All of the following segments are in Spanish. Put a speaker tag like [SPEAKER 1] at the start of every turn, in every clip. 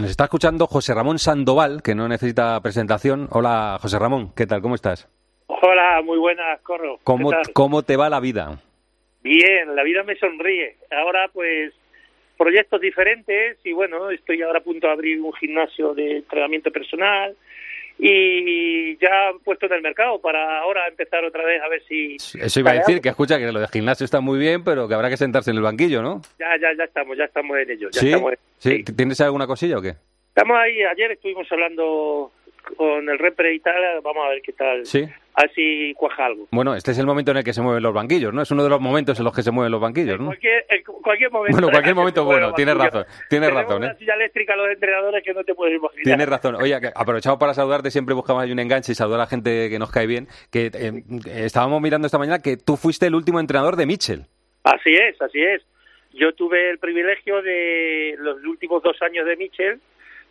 [SPEAKER 1] Nos está escuchando José Ramón Sandoval, que no necesita presentación. Hola, José Ramón, ¿qué tal? ¿Cómo estás?
[SPEAKER 2] Hola, muy buenas, Corro.
[SPEAKER 1] ¿Cómo, ¿Cómo te va la vida?
[SPEAKER 2] Bien, la vida me sonríe. Ahora, pues, proyectos diferentes y bueno, estoy ahora a punto de abrir un gimnasio de entrenamiento personal y ya puesto en el mercado para ahora empezar otra vez a ver si...
[SPEAKER 1] Eso iba a decir, que escucha que lo de gimnasio está muy bien, pero que habrá que sentarse en el banquillo, ¿no?
[SPEAKER 2] Ya, ya, ya estamos, ya estamos en ello. Ya
[SPEAKER 1] ¿Sí?
[SPEAKER 2] Estamos
[SPEAKER 1] ¿Sí? ¿Tienes alguna cosilla o qué?
[SPEAKER 2] Estamos ahí, ayer estuvimos hablando con el repre y tal, vamos a ver qué tal.
[SPEAKER 1] Sí.
[SPEAKER 2] A ver si cuaja algo.
[SPEAKER 1] Bueno, este es el momento en el que se mueven los banquillos, ¿no? Es uno de los momentos en los que se mueven los banquillos,
[SPEAKER 2] En
[SPEAKER 1] ¿no?
[SPEAKER 2] cualquier, en cualquier momento.
[SPEAKER 1] Bueno, cualquier momento, bueno, tienes razón, tienes
[SPEAKER 2] Tenemos
[SPEAKER 1] razón,
[SPEAKER 2] una
[SPEAKER 1] ¿eh?
[SPEAKER 2] silla eléctrica los entrenadores que no te puedes imaginar.
[SPEAKER 1] Tienes razón. Oye, aprovechamos para saludarte, siempre buscamos ahí un enganche y saludar a la gente que nos cae bien. Que eh, estábamos mirando esta mañana que tú fuiste el último entrenador de Mitchell.
[SPEAKER 2] Así es, así es. Yo tuve el privilegio de los últimos dos años de Michel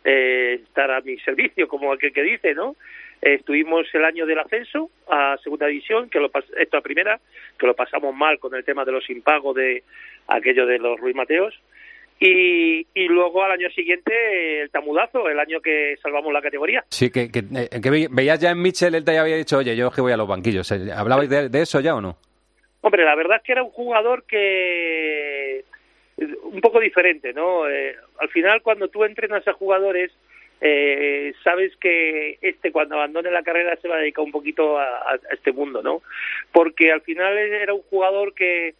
[SPEAKER 2] eh, estar a mi servicio, como aquel que dice, ¿no? Eh, estuvimos el año del ascenso a segunda división, que lo esto a primera, que lo pasamos mal con el tema de los impagos de aquello de los Ruiz Mateos. Y, y luego al año siguiente el tamudazo, el año que salvamos la categoría.
[SPEAKER 1] Sí, que, que, eh, que ve- veías ya en Mitchell, él te había dicho, oye, yo es que voy a los banquillos. Eh, ¿Hablabais de, de eso ya o no?
[SPEAKER 2] Hombre, la verdad es que era un jugador que un poco diferente, ¿no? Eh, al final, cuando tú entrenas a jugadores, eh, sabes que este cuando abandone la carrera se va a dedicar un poquito a, este mundo, ¿no? Porque al final era un jugador que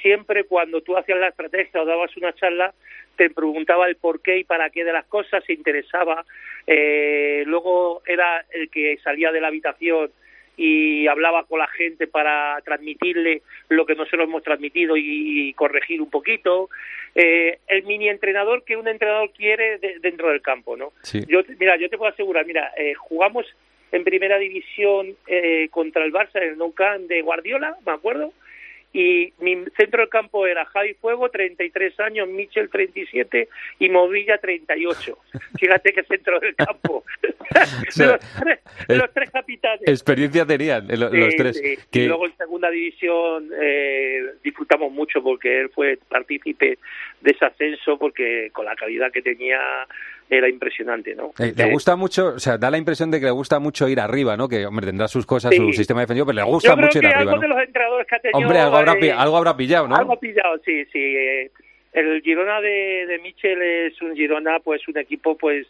[SPEAKER 2] siempre cuando tú hacías la estrategia o dabas una charla te preguntaba el por qué y para qué de las cosas, se interesaba, eh, luego era el que salía de la habitación y hablaba con la gente para transmitirle lo que nosotros hemos transmitido y, corregir un poquito. Eh, el mini entrenador que un entrenador quiere de- dentro del campo, ¿no?
[SPEAKER 1] Sí.
[SPEAKER 2] Yo, mira, yo te puedo asegurar, mira, eh, jugamos en primera división eh, contra el Barça en el Nou Camp de Guardiola, me acuerdo, y mi centro del campo era Javi Fuego, 33 años, Michel, 37 y Movilla, 38. Fíjate qué centro del campo.
[SPEAKER 1] sea,
[SPEAKER 2] los tres, los tres capitanes.
[SPEAKER 1] Experiencia tenían eh, lo- los
[SPEAKER 2] Sí,
[SPEAKER 1] tres.
[SPEAKER 2] sí.
[SPEAKER 1] Que-
[SPEAKER 2] Y luego en segunda división eh, disfrutamos mucho porque él fue partícipe de ese ascenso porque con la calidad que tenía era impresionante, ¿no?
[SPEAKER 1] eh, le gusta mucho, o sea, da la impresión de que le gusta mucho ir arriba, ¿no? Que, hombre, tendrá sus cosas,
[SPEAKER 2] Sí.
[SPEAKER 1] su sistema defensivo, pero le
[SPEAKER 2] yo
[SPEAKER 1] gusta
[SPEAKER 2] creo
[SPEAKER 1] mucho ir
[SPEAKER 2] que
[SPEAKER 1] arriba,
[SPEAKER 2] algo de
[SPEAKER 1] ¿no?
[SPEAKER 2] los entrenadores que ha tenido
[SPEAKER 1] Hombre, algo habrá,
[SPEAKER 2] eh,
[SPEAKER 1] algo habrá pillado, ¿no?
[SPEAKER 2] Algo pillado, sí, sí. eh, El Girona de, de Michel es un Girona, pues un equipo, pues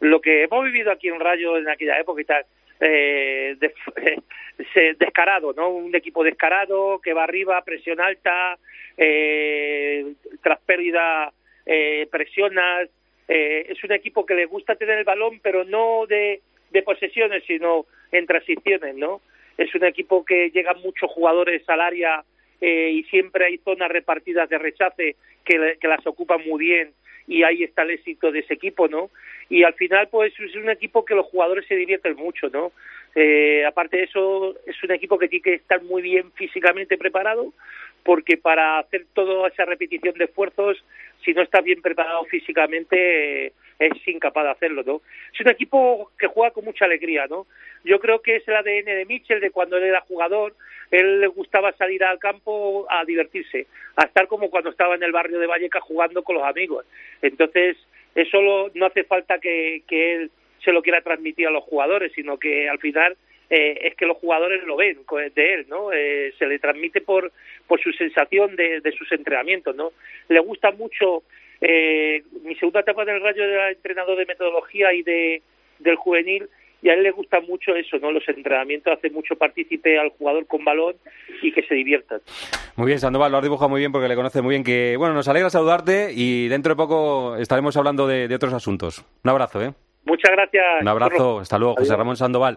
[SPEAKER 2] lo que hemos vivido aquí en Rayo en aquella época y tal, eh, de- se- descarado, ¿no? Un equipo descarado que va arriba, presión alta, eh, tras pérdida eh, presionas. eh, es un equipo que le gusta tener el balón, pero no de, posesiones, sino en transiciones, ¿no? Es un equipo que llegan muchos jugadores al área eh, y siempre hay zonas repartidas de rechace que, que las ocupan muy bien y ahí está el éxito de ese equipo, ¿no? Y al final, pues es un equipo que los jugadores se divierten mucho, ¿no? Eh, aparte de eso, es un equipo que tiene que estar muy bien físicamente preparado, porque para hacer toda esa repetición de esfuerzos, si no estás bien preparado físicamente, eh, es incapaz de hacerlo, ¿no? Es un equipo que juega con mucha alegría, ¿no? Yo creo que es el ADN de Mitchell de cuando él era jugador, él le gustaba salir al campo a divertirse, a estar como cuando estaba en el barrio de Valleca jugando con los amigos. Entonces, eso lo- no hace falta que, que él se lo quiera transmitir a los jugadores, sino que al final eh, es que los jugadores lo ven de él, ¿no? Eh, se le transmite por, por su sensación de, de sus entrenamientos, ¿no? Le gusta mucho, eh, mi segunda etapa del Rayo era entrenador de metodología y de del juvenil, y a él le gusta mucho eso, ¿no? Los entrenamientos hace mucho partícipe al jugador con balón y que se diviertan.
[SPEAKER 1] Muy bien, Sandoval, lo has dibujado muy bien porque le conoce muy bien. Que, bueno, nos alegra saludarte y dentro de poco estaremos hablando de, de otros asuntos. Un abrazo, ¿eh?
[SPEAKER 2] Muchas gracias.
[SPEAKER 1] Un abrazo, hasta luego, José. Ramón Sandoval.